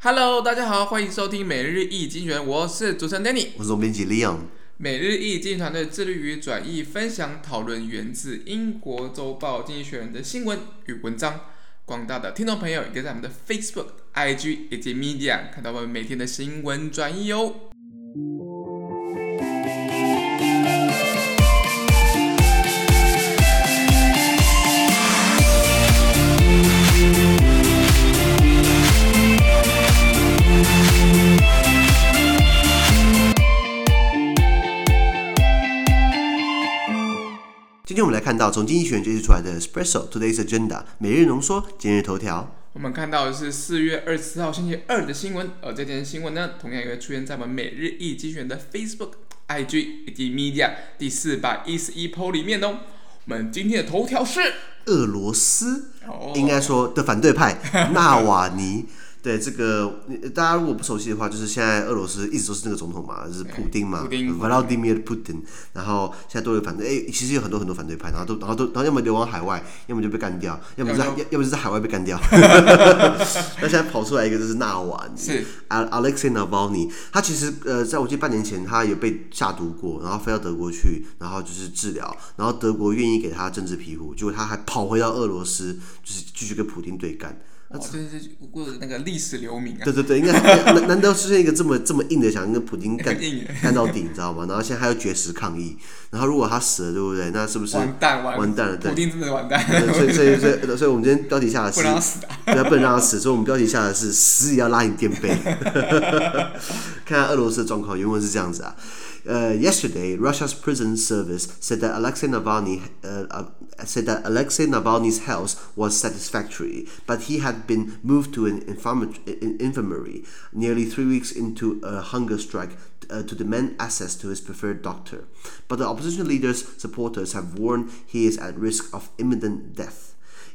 Hello，大家好，欢迎收听每日一经济学人，我是主持人 Danny，我是总编辑 Leon。每日一经济团队致力于转译、分享、讨论源自英国周报《经济学人》的新闻与文章。广大的听众朋友也可以在我们的 Facebook、IG 以及 Media 看到我们每天的新闻转译哦。天我们来看到从经济学人决定出来的 Espresso Today's Agenda 每日浓缩今日头条。我们看到的是四月二十四号星期二的新闻，而这件新闻呢，同样也会出现在我们每日一经济学人的 Facebook、IG 以及 Media 第四百一十一 po 里面哦。我们今天的头条是俄罗斯，应该说的反对派 纳瓦尼。对这个，大家如果不熟悉的话，就是现在俄罗斯一直都是那个总统嘛，就是普丁嘛，Vladimir Putin。然后现在都有反对，哎，其实有很多很多反对派，然后都然后都然后要么流亡海外，要么就被干掉，要么是要要么是在海外被干掉。那现在跑出来一个就是纳瓦尼，是 Alexei Navalny。他其实呃，在我记得半年前他也被下毒过，然后飞到德国去，然后就是治疗，然后德国愿意给他政治庇护，结果他还跑回到俄罗斯，就是继续跟普丁对干。哦，对对对，过那个历史留名啊！对对对，应该 难难道出现一个这么这么硬的，想跟普京干 干到底，你知道吗？然后现在还要绝食抗议，然后如果他死了，对不对？那是不是完蛋完蛋了？对，普京真的完蛋。所以所以 所以，所以我们今天标题下的是不让他死啊！对，不能让他死，所以我们标题下的是死也要拉你垫背。看看俄罗斯的状况，原文是这样子啊。Uh, yesterday, Russia's prison service said that Alexei Navalny uh, uh, said that Alexei Navalny's health was satisfactory, but he had been moved to an infirmary nearly three weeks into a hunger strike uh, to demand access to his preferred doctor. But the opposition leader's supporters have warned he is at risk of imminent death.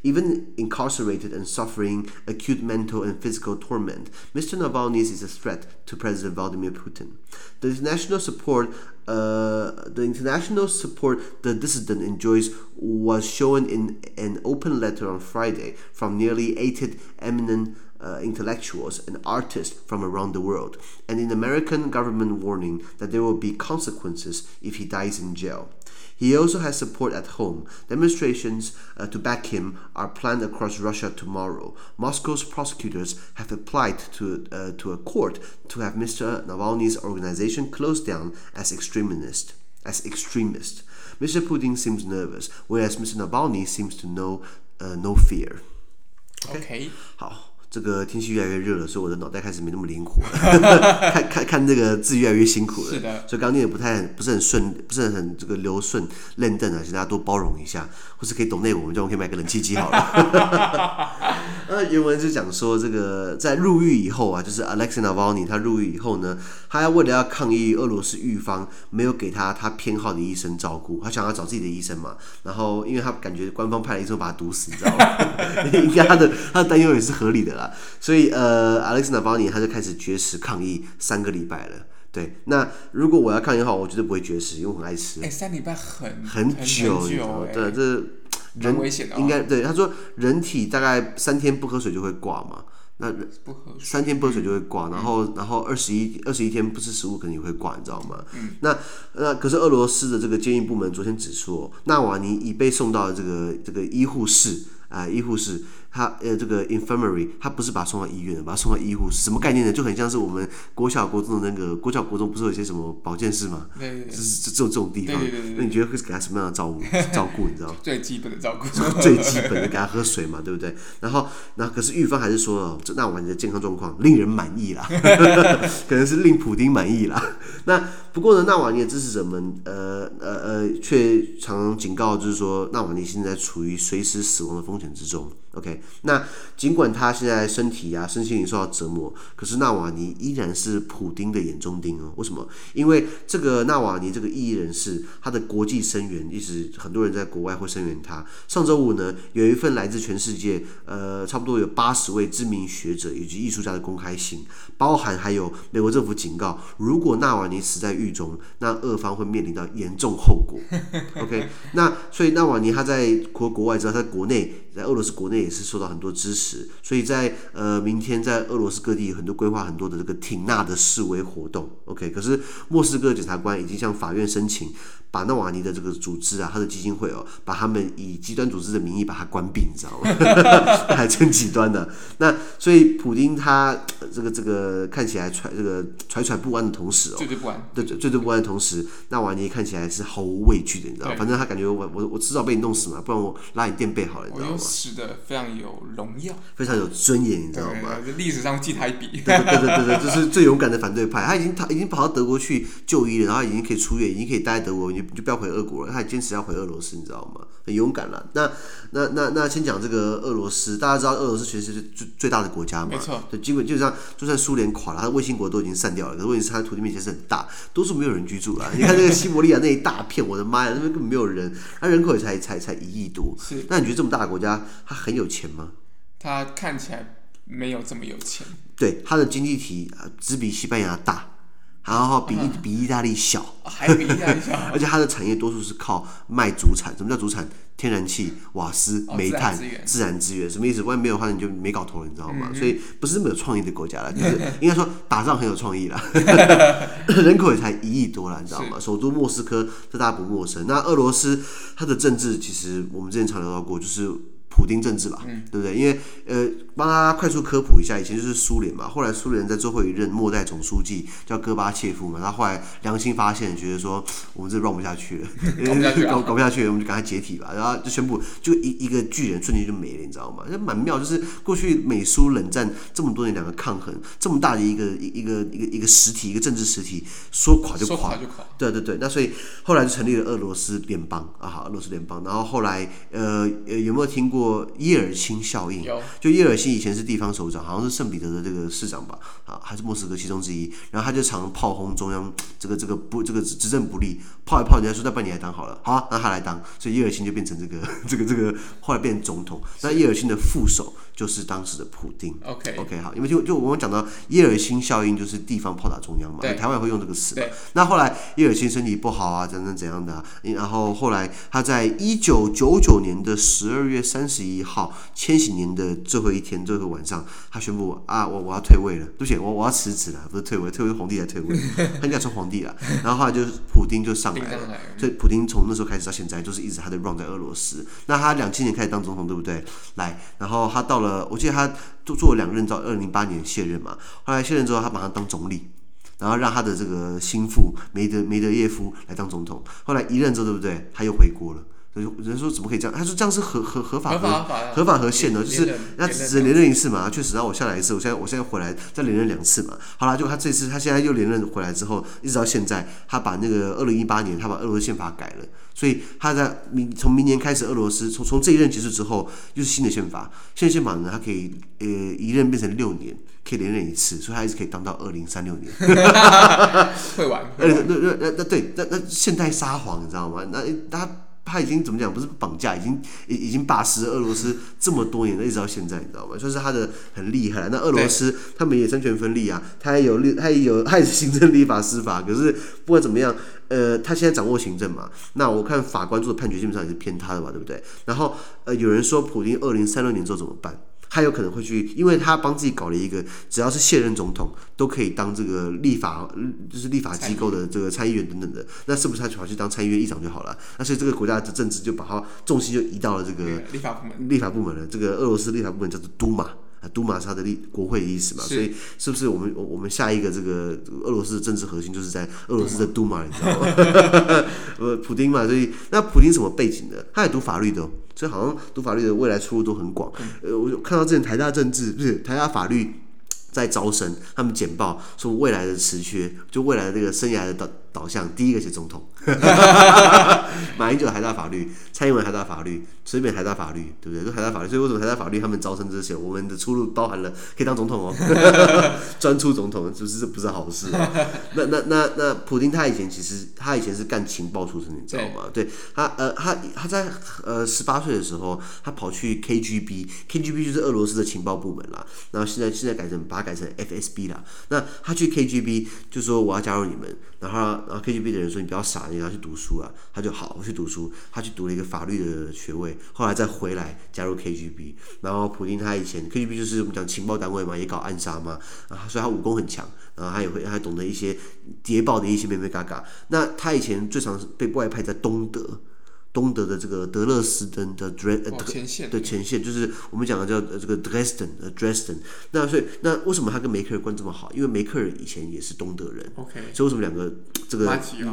Even incarcerated and suffering acute mental and physical torment, Mr. Navalny is a threat to President Vladimir Putin. The international support, uh, the international support the dissident enjoys was shown in an open letter on Friday from nearly 80 eminent uh, intellectuals and artists from around the world, and an American government warning that there will be consequences if he dies in jail. He also has support at home. Demonstrations uh, to back him are planned across Russia tomorrow. Moscow's prosecutors have applied to, uh, to a court to have Mr. Navalny's organization closed down as extremist. As extremist. Mr. Putin seems nervous, whereas Mr. Navalny seems to know uh, no fear. Okay. okay. 好。这个天气越来越热了，所以我的脑袋开始没那么灵活了，看看看这个字越来越辛苦了。是的，所以刚刚念的不太不是很顺，不是很这个流顺练邓啊，请大家多包容一下，或是可以懂内我们就可以买个冷气机好了。那 原文是讲说，这个在入狱以后啊，就是 Alexei Navalny 他入狱以后呢，他要为了要抗议俄罗斯狱方没有给他他偏好的医生照顾，他想要找自己的医生嘛。然后因为他感觉官方派了医生把他毒死，你知道吗？应该他的他的担忧也是合理的啦。所以呃，Alexei Navalny 他就开始绝食抗议三个礼拜了。对，那如果我要抗议的话，我绝对不会绝食，因为我很爱吃。哎，三礼拜很很久，很久对，这人危险的应该对他说，人体大概三天不喝水就会挂嘛。那不喝水三天不喝水就会挂，然后然后二十一二十一天不吃食物肯定会挂，你知道吗？嗯。那那可是俄罗斯的这个监狱部门昨天指出，纳瓦尼已被送到这个这个医护室。啊、呃，医护室，他呃，这个 infirmary，他不是把他送到医院的，把他送到医护室，什么概念呢？就很像是我们国小、国中的那个国小、国中，不是有一些什么保健室吗？对对对，就是这种这种地方。那你觉得会给他什么样的照顾？照顾，你知道吗？最基本的照顾。最基本的给他喝水嘛，对不对？然后，那可是玉芬还是说了，这纳瓦尼的健康状况令人满意啦，可能是令普丁满意啦。那不过呢，纳瓦尼的支持者们，呃呃呃，却常常警告，就是说纳瓦尼现在处于随时死亡的风险之中。OK，那尽管他现在身体啊、身心灵受到折磨，可是纳瓦尼依然是普丁的眼中钉哦。为什么？因为这个纳瓦尼这个异议人士，他的国际声援，一直很多人在国外会声援他。上周五呢，有一份来自全世界，呃，差不多有八十位知名学者以及艺术家的公开信，包含还有美国政府警告，如果纳瓦尼死在狱中，那俄方会面临到严重后果。OK，那所以纳瓦尼他在国国外之后，在国内在俄罗斯国内也是受到很多支持，所以在呃明天在俄罗斯各地有很多规划很多的这个挺纳的示威活动。OK，可是莫斯科检察官已经向法院申请。把纳瓦尼的这个组织啊，他的基金会哦，把他们以极端组织的名义把它关闭，你知道吗？还真极端的。那所以普丁他这个这个看起来揣这个揣揣不安的同时哦，惴惴不安，对，惴惴不安的同时，纳瓦尼看起来是毫无畏惧的，你知道吗？反正他感觉我我我迟早被你弄死嘛，不然我拉你垫背好了，你知道吗？我死的非常有荣耀，非常有尊严，你知道吗？历史上记他一笔。对对对对对，就是最勇敢的反对派，他已经他已经跑到德国去就医了，然后已经可以出院，已经可以待在德国。你就不要回俄国了，他还坚持要回俄罗斯，你知道吗？很勇敢了。那那那那先讲这个俄罗斯，大家知道俄罗斯其实是最最大的国家嘛？没错。对，基本就像就算苏联垮了，他的卫星国都已经散掉了，可是问题是他的土地面积是很大，都是没有人居住了。你看那个西伯利亚那一大片，我的妈呀，那边根本没有人，它人口也才才才一亿多。是。那你觉得这么大的国家，它很有钱吗？他看起来没有这么有钱。对，他的经济体只比西班牙大。然后比比意大利小，还比意大利小，而且他的产业多数是靠卖主产。什么叫主产？天然气、瓦斯、煤炭、自然资源。什么意思？外面没有的话，你就没搞头了，你知道吗？所以不是没有创意的国家了，就是应该说打仗很有创意了。人口也才一亿多了，你知道吗？首都莫斯科这大家不陌生。那俄罗斯它的政治其实我们之前常聊到过，就是。普丁政治吧，嗯、对不对？因为呃，帮大家快速科普一下，以前就是苏联嘛，后来苏联在最后一任末代总书记叫戈巴切夫嘛，他后来良心发现，觉得说我们这 run 不下去了，搞不下去，搞 搞不下去，我们就赶快解体吧，然后就宣布，就一一个巨人瞬间就没了，你知道吗？就蛮妙，就是过去美苏冷战这么多年两个抗衡，这么大的一个一个一个一个实体，一个政治实体说垮就垮，说垮就垮，对对对，那所以后来就成立了俄罗斯联邦啊，好，俄罗斯联邦，然后后来呃呃有没有听过？叶尔钦效应，就叶尔钦以前是地方首长，好像是圣彼得的这个市长吧，啊，还是莫斯科其中之一。然后他就常炮轰中央，这个这个不这个执政不力，炮一炮，人家说再办你来当好了，好啊，让他来当。所以叶尔钦就变成这个 这个这个，后来变成总统。那叶尔钦的副手就是当时的普丁。OK OK 好，因为就就我们讲到叶尔钦效应，就是地方炮打中央嘛，台湾会用这个词嘛。那后来叶尔钦身体不好啊，怎怎怎样的、啊，然后后来他在一九九九年的十二月三十一号。千禧年的最后一天，最后晚上，他宣布啊，我我要退位了，对不起，我我要辞职了，不是退位，退位皇帝才退位，他应该成皇帝了。然后后来就是普丁就 上来了，所以普丁从那时候开始到现在，就是一直他的 run 在俄罗斯。那他两千年开始当总统，对不对？来，然后他到了，我记得他做做了两任，到二零零八年卸任嘛。后来卸任之后，他马上当总理，然后让他的这个心腹梅德梅德耶夫来当总统。后来一任之后，对不对？他又回国了。人说怎么可以这样？他说这样是合合合法合合法合宪的，就是那只能连任一次嘛。确实让我下来一次，我现在我现在回来再连任两次嘛。好了，就他这次他现在又连任回来之后，一直到现在，他把那个二零一八年他把俄罗斯宪法改了，所以他在明从明年开始，俄罗斯从从这一任结束之后，又是新的宪法。新的宪法呢，他可以呃一任变成六年，可以连任一次，所以他一直可以当到二零三六年。会玩？呃那那那那对那那现代撒谎，你知道吗？那他。他已经怎么讲？不是绑架，已经已已经把持俄罗斯这么多年了，一直到现在，你知道吗？就是他的很厉害。那俄罗斯他们也三权分立啊，他也有立，他也有，他也是行政、立法、司法。可是不管怎么样，呃，他现在掌握行政嘛。那我看法官做的判决基本上也是偏他的吧，对不对？然后呃，有人说普京二零三六年之后怎么办？他有可能会去，因为他帮自己搞了一个，只要是现任总统都可以当这个立法，就是立法机构的这个参议员等等的。那是不是他跑去当参议院议长就好了？那所以这个国家的政治就把他重心就移到了这个立法部门。立法部门了，这个俄罗斯立法部门叫做都马啊，杜马是他的立国会的意思嘛。所以是不是我们我们下一个这个俄罗斯的政治核心就是在俄罗斯的杜马，你知道吗？呃，普丁嘛，所以那普丁什么背景的？他也读法律的。所以好像读法律的未来出路都很广。呃，我看到之前台大政治不是台大法律在招生，他们简报说未来的职缺，就未来的这个生涯的导导向，第一个是总统。马英九台大法律，蔡英文台大法律，随便台大法律，对不对？都台大法律，所以为什么台大法律他们招生这些，我们的出路包含了可以当总统哦，专出总统，就是这不是好事哦。那那那那普京他以前其实他以前是干情报出身，你知道吗？对，对他呃他他在呃十八岁的时候，他跑去 KGB，KGB 就是俄罗斯的情报部门啦。然后现在现在改成把他它改成 FSB 啦。那他去 KGB 就说我要加入你们，然后然后 KGB 的人说你不要傻，你要去读书啊。他就好，我去读书。他去读了一个法律的学位，后来再回来加入 KGB。然后普京他以前 KGB 就是我们讲情报单位嘛，也搞暗杀嘛，啊，所以他武功很强，然后他也会他还懂得一些谍报的一些眉眉嘎嘎。那他以前最常被外派在东德。东德的这个德勒斯登的 Dres 呃前线的前线，就是我们讲的叫这个 Dresden 呃 Dresden。那所以那为什么他跟梅克尔关这么好？因为梅克尔以前也是东德人，OK。所以为什么两个这个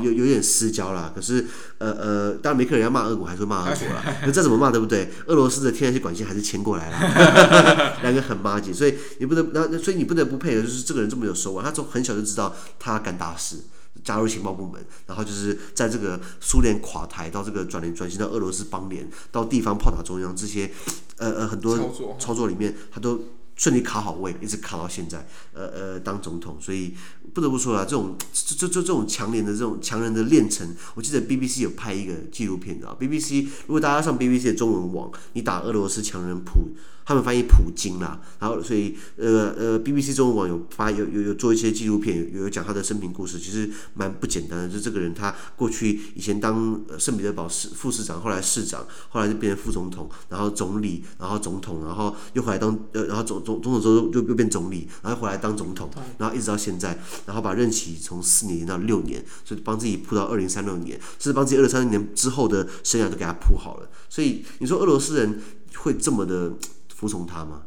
有有点私交啦？可是呃呃，当然梅克尔要骂俄国还是会骂俄国啦。那再怎么骂对不对？俄罗斯的天然气管线还是牵过来了，两个很麻吉，所以你不得那所以你不得不配合，就是这个人这么有手腕，他从很小就知道他干大事。加入情报部门，然后就是在这个苏联垮台到这个转联转型到俄罗斯邦联到地方炮打中央这些，呃呃很多操作里面，他都顺利卡好位，一直卡到现在，呃呃当总统。所以不得不说啊，这种这这这这种强联的这种强人的炼成，我记得 BBC 有拍一个纪录片啊，BBC 如果大家上 BBC 的中文网，你打俄罗斯强人普。他们翻译普京啦，然后所以呃呃，BBC 中文网有发有有有做一些纪录片，有有讲他的生平故事，其实蛮不简单的。就这个人，他过去以前当圣彼得堡市副市长，后来市长，后来就变成副总统，然后总理，然后总统，然后又回来当呃，然后总总总统之后又又变总理，然后回来当总统，然后一直到现在，然后把任期从四年延到六年，所以帮自己铺到二零三六年，甚至帮自己二零三六年之后的生涯都给他铺好了。所以你说俄罗斯人会这么的？服从他吗？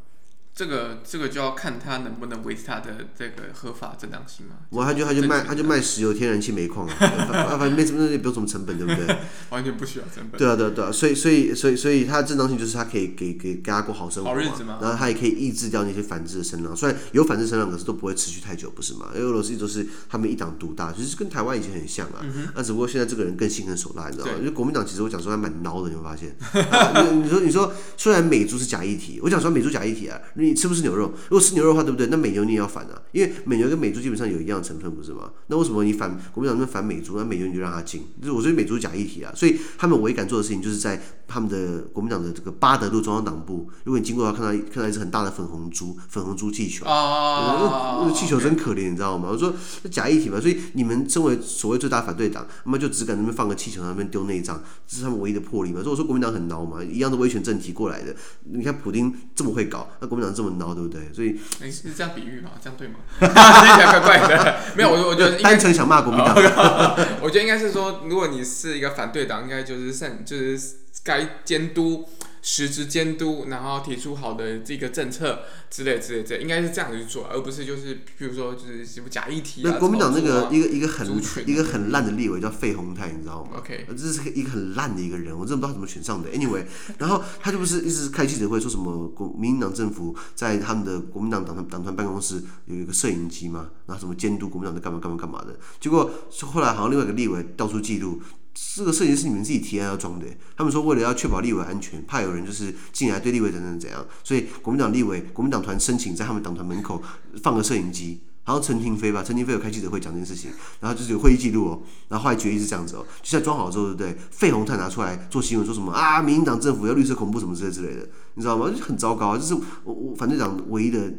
这个这个就要看他能不能维持他的这个合法正当性嘛。我他就他就卖他就卖石油、天然气、煤矿啊，反正没什么，也不用什么成本，对不对？完全不需要成本。对啊，对啊，对啊，所以所以所以所以他的正当性就是他可以给给给大家过好生活嘛，好日子嘛。然后他也可以抑制掉那些反制的声浪，虽然有反制声浪，可是都不会持续太久，不是吗？因为俄罗斯都是他们一党独大，其实跟台湾以前很像啊。那、只不过现在这个人更心狠手辣，你知道吗？因为国民党其实我讲说还蛮孬的，你会发现。啊、你说你说虽然美猪是假议题，我讲说美猪假议题啊，你吃不吃牛肉？如果吃牛肉的话，对不对？那美牛你也要反啊，因为美牛跟美猪基本上有一样的成分，不是吗？那为什么你反国民党那边反美猪，那美牛你就让他进？就是我说美猪假议题啊，所以他们唯一敢做的事情，就是在他们的国民党的这个八德路中央党部，如果你经过的话，看到看到一只很大的粉红猪，粉红猪气球啊，那个气球真可怜，你知道吗？我说那假议题嘛，所以你们身为所谓最大反对党，那么就只敢那边放个气球，那边丢内脏，这是他们唯一的魄力嘛。所以我说国民党很孬嘛，一样的威权政体过来的，你看普丁这么会搞，那国民党这么孬，对不对？所以。你是这样比喻吗？这样对吗？听起来怪怪的。没有，我我觉得单纯想骂国民党。我觉得应该是说，如果你是一个反对党，应该就是善，就是该监督。实质监督，然后提出好的这个政策之类之类之类，应该是这样子去做，而不是就是比如说就是什么假议题啊。那国民党那个一个一个很一个很烂的立委叫费鸿泰，你知道吗？OK，这是一个很烂的一个人，我真的不知道他怎么选上的。Anyway，然后他就不是一直开记者会说什么国民党政府在他们的国民党党团党团办公室有一个摄影机嘛，然后什么监督国民党在干嘛干嘛干嘛的。结果后来好像另外一个立委调出记录。这个摄影是你们自己提案要装的，他们说为了要确保立委安全，怕有人就是进来对立委等等怎样，所以国民党立委、国民党团申请在他们党团门口放个摄影机，然后陈亭妃吧，陈亭妃有开记者会讲这件事情，然后就是有会议记录哦，然后后来决议是这样子哦，就在装好之后，对不对？费鸿泰拿出来做新闻，说什么啊，民进党政府要绿色恐怖什么之类之类的，你知道吗？就很糟糕，就是我我反对党唯一的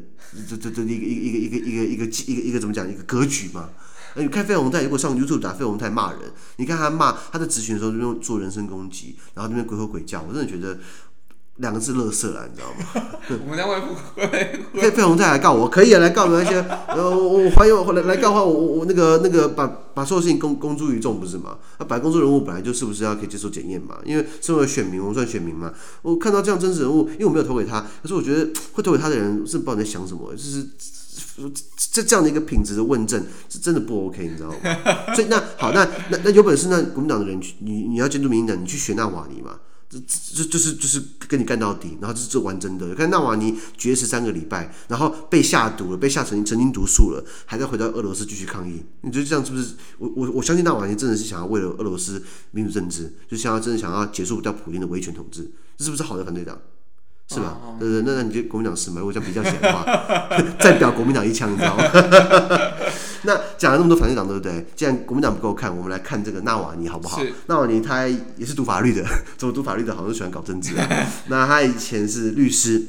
这这这一个一个一个一个一个一个一个一个怎么讲一个格局嘛。你看费鸿泰，如果上 YouTube 打费鸿泰骂人，你看他骂他在质询的时候就用做人身攻击，然后那边鬼吼鬼叫，我真的觉得两个字垃圾了，你知道吗？我们在外部费费鸿泰来告我，可以啊，来告没关系。呃，我我还有来来告的话，我我我那个那个把把所有事情公公诸于众，不是吗？那本来公众人物本来就是不是要可以接受检验嘛？因为身为选民，我们算选民嘛。我看到这样真实人物，因为我没有投给他，可是我觉得会投给他的人是不知道你在想什么，就是。这这样的一个品质的问政是真的不 OK，你知道吗？所以那好，那那那有本事，那国民党的人，你你要监督民进党，你去学纳瓦尼嘛？这这就是就是跟你干到底，然后这是这玩真的。看纳瓦尼绝食三个礼拜，然后被下毒了，被下成成经毒素了，还在回到俄罗斯继续抗议。你觉得这样是不是？我我我相信纳瓦尼真的是想要为了俄罗斯民主政治，就想要真的想要结束掉普丁的威权统治，这是不是好的反对党？是吧？哦哦对对，那那你就国民党是吗？如果这样比较起来的话，再表国民党一枪，你知道吗？那讲了那么多反对党，对不对？既然国民党不够看，我们来看这个纳瓦尼好不好？纳瓦尼他也是读法律的，怎么读法律的？好像喜欢搞政治啊。那他以前是律师。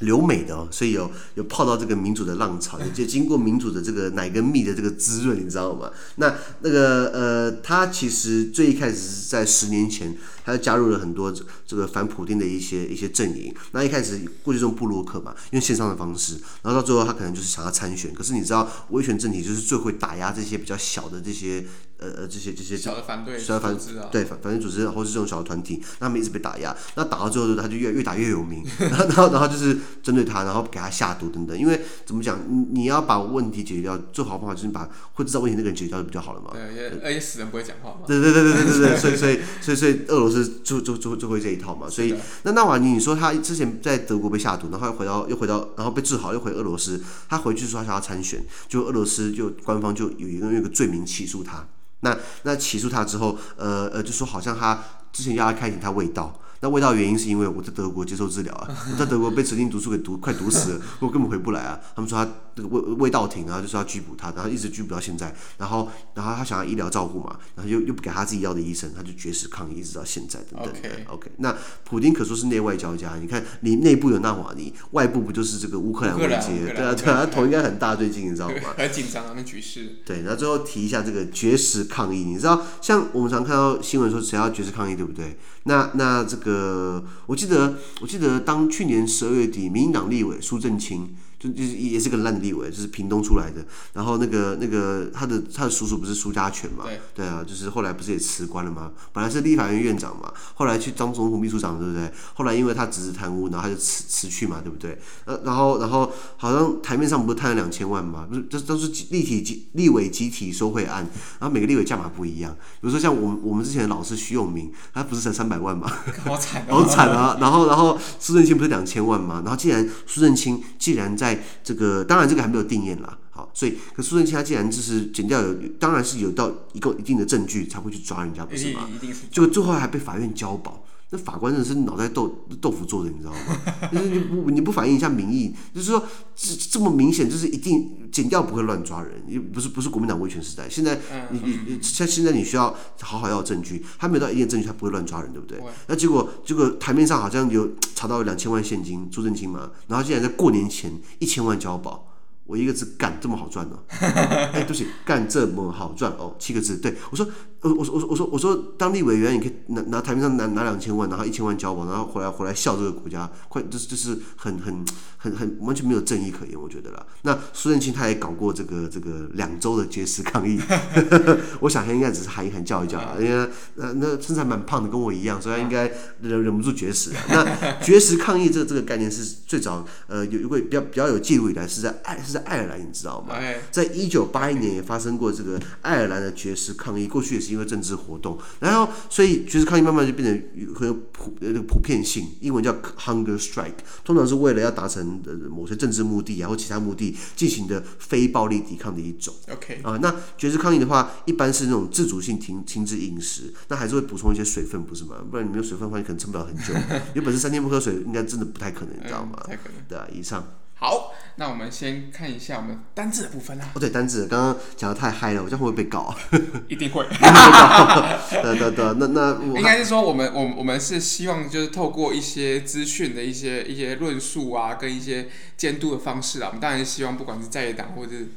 留美的哦，所以有有泡到这个民主的浪潮，也就经过民主的这个奶跟蜜的这个滋润，你知道吗？那那个呃，他其实最一开始是在十年前，他就加入了很多这个反普丁的一些一些阵营。那一开始过去这种部落客嘛，用线上的方式，然后到最后他可能就是想要参选。可是你知道，威权政体就是最会打压这些比较小的这些。呃呃，这些这些小的反对，小的反对反反对组织，或是这种小的团体，那他们一直被打压，那打到最后，他就越越打越有名，然后然后然后就是针对他，然后给他下毒等等。因为怎么讲，你你要把问题解决掉，最好的方法就是把会制造问题那个人解决掉就比较好了嘛。对，而且死人不会讲话嘛。对对对对对对对，所以所以所以所以俄罗斯就就就就会这一套嘛。所以那纳瓦尼，你说他之前在德国被下毒，然后又回到又回到，然后被治好，又回俄罗斯，他回去说他想要参选，就俄罗斯就官方就有一个有一个罪名起诉他。那那起诉他之后，呃呃，就说好像他之前要他开庭，他未到。那未到原因是因为我在德国接受治疗啊，我在德国被指定毒素给毒快毒死了，我根本回不来啊。他们说他这个未未到庭，然后就是要拘捕他，然后一直拘捕到现在。然后然后他想要医疗照顾嘛，然后又又不给他自己要的医生，他就绝食抗议一直到现在等等。OK OK。那普丁可说是内外交加，你看你内部有纳瓦尼，外部不就是这个乌克兰危机？对啊对啊，他头应该很大，最近你知道吗？很紧张啊，那局势。对，然后最后提一下这个绝食抗议，你知道像我们常看到新闻说谁要绝食抗议，对不对？那那这个我记得我记得当去年十二月底，民进党立委苏正清。就是也是个烂的立委，就是屏东出来的。然后那个那个他的他的叔叔不是苏家全嘛？对，对啊，就是后来不是也辞官了吗？本来是立法院院长嘛，后来去当总统秘书长，对不对？后来因为他侄子贪污，然后他就辞辞去嘛，对不对？呃，然后然后好像台面上不是贪了两千万嘛？不是，这都是立体集立委集体收贿案，然后每个立委价码不一样。比如说像我们我们之前的老师徐永明，他不是才三百万嘛？好惨，好惨啊！然后然后苏正清不是两千万嘛？然后既然苏正清既然在这个当然，这个还没有定验啦。好，所以可苏正清他既然就是减掉有，当然是有到一个一定的证据才会去抓人家，不是吗？结果最后还被法院交保，那法官真的是脑袋豆豆腐做的，你知道吗？就是你不你不反映一下民意，就是说这这么明显，就是一定剪掉不会乱抓人，也不是不是国民党威权时代，现在你你你像现在你需要好好要证据，他没有到一定证据，他不会乱抓人，对不对？那结果结果台面上好像有查到两千万现金，朱正清嘛，然后竟然在过年前一千万交保。我一个字干这么好赚呢？哎，对不起，干这么好赚哦，七个字。对我说，呃，我说，我说，我说，我说，当地委员，你可以拿拿台面上拿拿两千万，然后一千万交保，然后回来回来笑这个国家，快，就是就是很很很很完全没有正义可言，我觉得啦。那苏正清他也搞过这个这个两周的绝食抗议，我想他应该只是喊一喊叫一叫啊，因为那那身材蛮胖的，跟我一样，所以他应该忍忍不住绝食。那 绝食抗议这个这个概念是最早呃有一位比较比较有记录以来是在爱是。在爱尔兰，你知道吗？在一九八一年也发生过这个爱尔兰的绝食抗议，过去也是因为政治活动，然后所以绝食抗议慢慢就变成很有普呃普遍性，英文叫 hunger strike，通常是为了要达成某些政治目的啊或其他目的进行的非暴力抵抗的一种。OK 啊，那绝食抗议的话，一般是那种自主性停停止饮食，那还是会补充一些水分，不是吗？不然你没有水分的话，你可能撑不了很久。有本事三天不喝水，应该真的不太可能，你知道吗？太可能。对啊，以上。好，那我们先看一下我们单字的部分啦。哦，对，单字刚刚讲的太嗨了，我这样会不会被搞？一定会。对 对对，那那应该是说我们，我我们是希望就是透过一些资讯的一些一些论述啊，跟一些监督的方式啊，我们当然是希望不管是在野党或者是。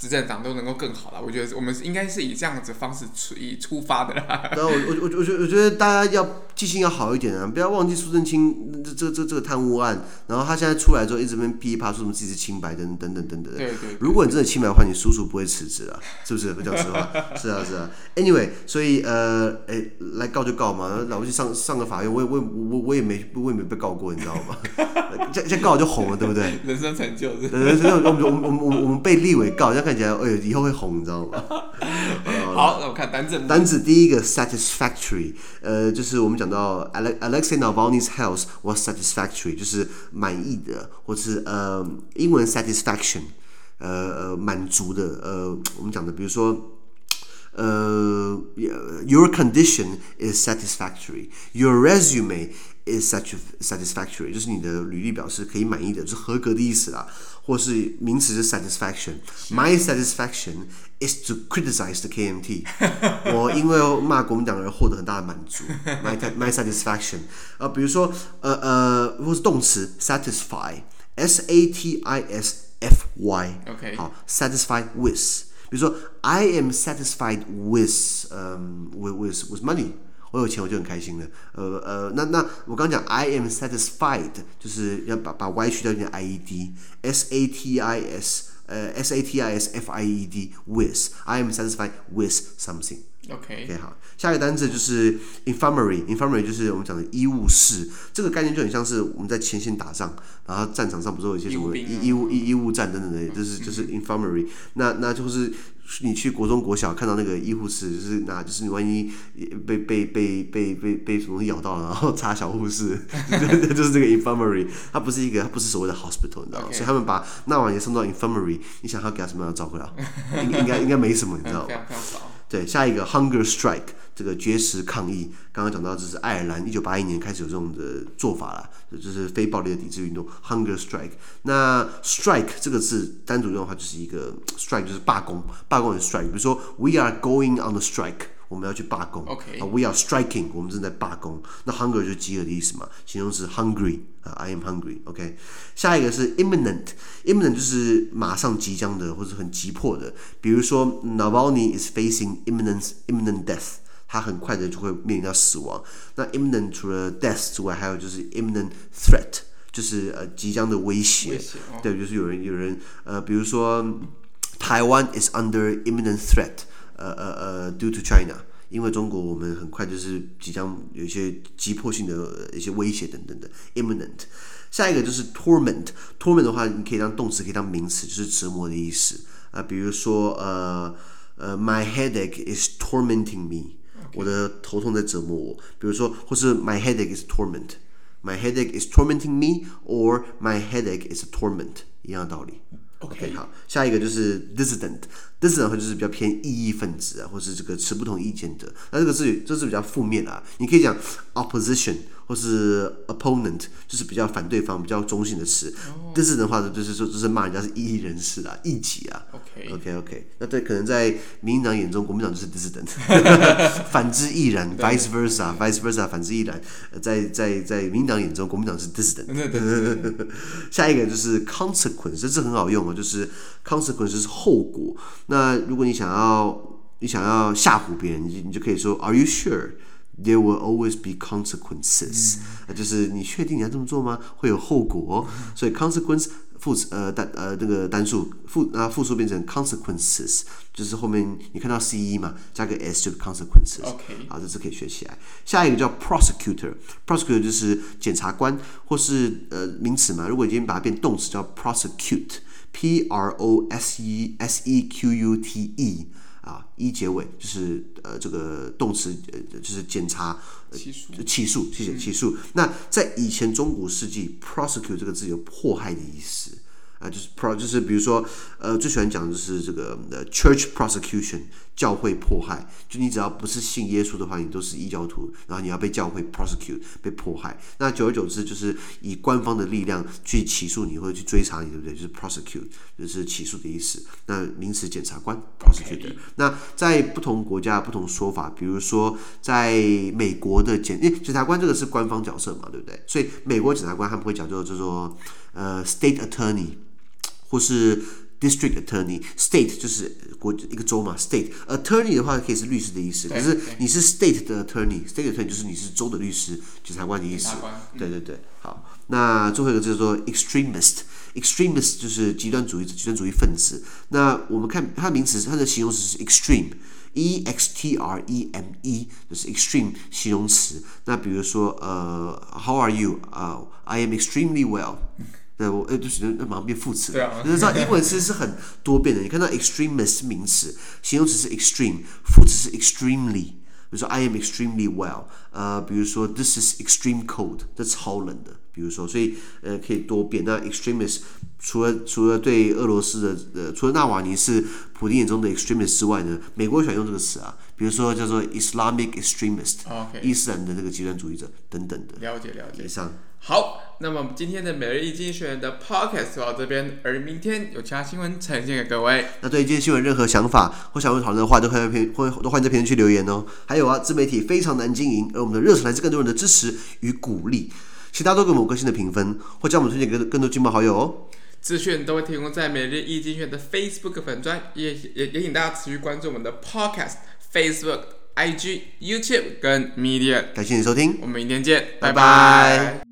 执政党都能够更好了，我觉得我们应该是以这样子方式出以出发的啦。然后我我我我觉我觉得大家要记性要好一点啊，不要忘记苏正清这这这这个贪污案，然后他现在出来之后一直边噼里啪说什么自己是清白等等等等等等。对对，对。如果你真的清白的话，你叔叔不会辞职啊，是不是？不讲实话。是啊是啊。Anyway，所以呃，哎，来告就告嘛，然后去上上个法院，我也我我我也没我也没被告过，你知道吗？这这告就红了，对不对？人生成就。人生我们我们我们我们被立委告，看起来，哎呦，以后会红，你知道吗？好，那我看单字。单字第一个 satisfactory，呃，就是我们讲到 Alexei Navalny's health was satisfactory，就是满意的，或是呃，英文 satisfaction，呃呃，满足的，呃，我们讲的，比如说，呃，your condition is satisfactory，your resume is satisfactory，就是你的履历表示可以满意的，就是合格的意思啦。或是名词是 satisfaction，my satisfaction is to criticize the KMT。我因为骂国民党而获得很大的满足，my my satisfaction。呃，比如说呃呃，或是动词 satisfy。 ，s a t i s f y。 OK 好，satisfied with。比如说，I am satisfied with，嗯、um,，with with with money。 我有钱我就很开心了。呃呃，那那我刚讲 I am satisfied，就是要把把 y 去掉变成 i e d，s a t i s，呃，s a t i s f i e d with。I am satisfied with something。OK，OK，好，下一个单词就是 infirmary，infirmary 就是我们讲的医务室，这个概念就很像是我们在前线打仗，然后战场上不是有一些什么医医务医医务站等等的，就是就是 infirmary，那那就是你去国中国小看到那个医护室，就是那就是你万一被被被被被被什么东西咬到了，然后插小护士，就是这个 infirmary，它不是一个，它不是所谓的 hospital，你知道吗？Okay. 所以他们把那晚也送到 infirmary，你想他给他什么样的照顾啊？应应该应该没什么，你知道吗？对，下一个 hunger strike 这个绝食抗议，刚刚讲到这是爱尔兰一九八一年开始有这种的做法了，就是非暴力的抵制运动 hunger strike。那 strike 这个字单独用的话就是一个 strike 就是罢工，罢工的 strike。比如说 we are going on the strike，我们要去罢工。OK。啊，we are striking，我们正在罢工。那 hunger 就是饥饿的意思嘛，形容词 hungry 啊，I am hungry。OK。下一个是 imminent，imminent 就是马上即将的或者很急迫的，比如说 Navalny is facing imminent imminent death。他很快的就会面临到死亡。那 imminent 除了 death 之外，还有就是 imminent threat，就是呃即将的威胁。威胁哦、对，就是有人有人呃，比如说台湾 is under imminent threat，呃呃呃，due to China，因为中国我们很快就是即将有一些急迫性的一些威胁等等的 imminent。下一个就是 torment，torment 的话，你可以当动词，可以当名词，就是折磨的意思啊、呃。比如说呃呃，my headache is tormenting me。我的头痛在折磨我，比如说，或是 my headache is torment，my headache is tormenting me，or my headache is a torment，一样的道理。OK，好，下一个就是 dissident，dissident 或就是比较偏异议分子啊，或是这个持不同意见的。那这个是这是比较负面啊，你可以讲 opposition 或是 opponent，就是比较反对方、比较中性的词。Oh. dissident 的话，就是说就是骂人家是异议人士啊、异己啊。OK OK OK，那对，可能在民进党眼中，国民党就是 dissident，反之亦然，vice versa，vice versa，反之亦然。在在在民进党眼中，国民党是 dissident。下一个就是 consequence，这是很好用。就是 consequence 是后果。那如果你想要你想要吓唬别人，你你就可以说 Are you sure there will always be consequences？、嗯、就是你确定你要这么做吗？会有后果。所以 consequence 复呃单呃那个单数复啊复数变成 consequences，就是后面你看到 c e 嘛，加个 s 就是 consequences。OK，好，这次可以学起来。下一个叫 prosecutor，prosecutor 就是检察官或是呃名词嘛。如果已经把它变动词，叫 prosecute。P R O S E S E Q U T E 啊，e 结尾就是呃这个动词呃就是检查、呃、起诉起诉谢谢起诉。那在以前中古世纪，prosecute 这个字有迫害的意思。啊，就是 pro，就是比如说，呃，最喜欢讲的就是这个呃，church prosecution，教会迫害。就你只要不是信耶稣的话，你都是异教徒，然后你要被教会 prosecute，被迫害。那久而久之，就是以官方的力量去起诉你或者去追查你，对不对？就是 prosecute，就是起诉的意思。那名词检察官 prosecutor。那在不同国家不同说法，比如说在美国的检，检察官这个是官方角色嘛，对不对？所以美国检察官他们会讲究叫做呃，state attorney。或是 district attorney，state 就是国一个州嘛，state attorney 的话可以是律师的意思，可是你是 state 的 attorney，state attorney 就是你是州的律师，检察官的意思。对对对，好，那最后一个就是说 extremist，extremist 就是极端主义者、极端主义分子。那我们看它的名词，它的形容词是 extreme，e x t r e m e，就是 extreme 形容词。那比如说呃，how are you？啊、uh,，I am extremely well。对，我诶，就是那马上变副词。对啊。你知道英文其实是很多变的。你看到 extremist 名词，形容词是 extreme，副词是 extremely。比如说 I am extremely well。呃，比如说 This is extreme cold，这超冷的。比如说，所以呃可以多变。那 extremist 除了除了对俄罗斯的呃，除了纳瓦尼是普丁眼中的 extremist 之外呢，美国喜欢用这个词啊。比如说叫做 Islamic extremist，Okay. 伊斯兰的这个极端主义者等等的。了解了解。以上。好，那么今天的每日一精选的 podcast 就到这边，而明天有其他新闻呈现给各位。那对今天新闻任何想法或想要讨论的话，都欢迎评，欢迎都欢迎在评论区留言哦。还有啊，自媒体非常难经营，而我们的热忱来自更多人的支持与鼓励，其他都给我们更新的评分，或将我们推荐给更多亲朋好友哦。资讯都会提供在每日一经选的 Facebook 粉专，也也也请大家持续关注我们的 podcast Facebook。IG、YouTube 跟 Media，感谢你收听，我们明天见，拜拜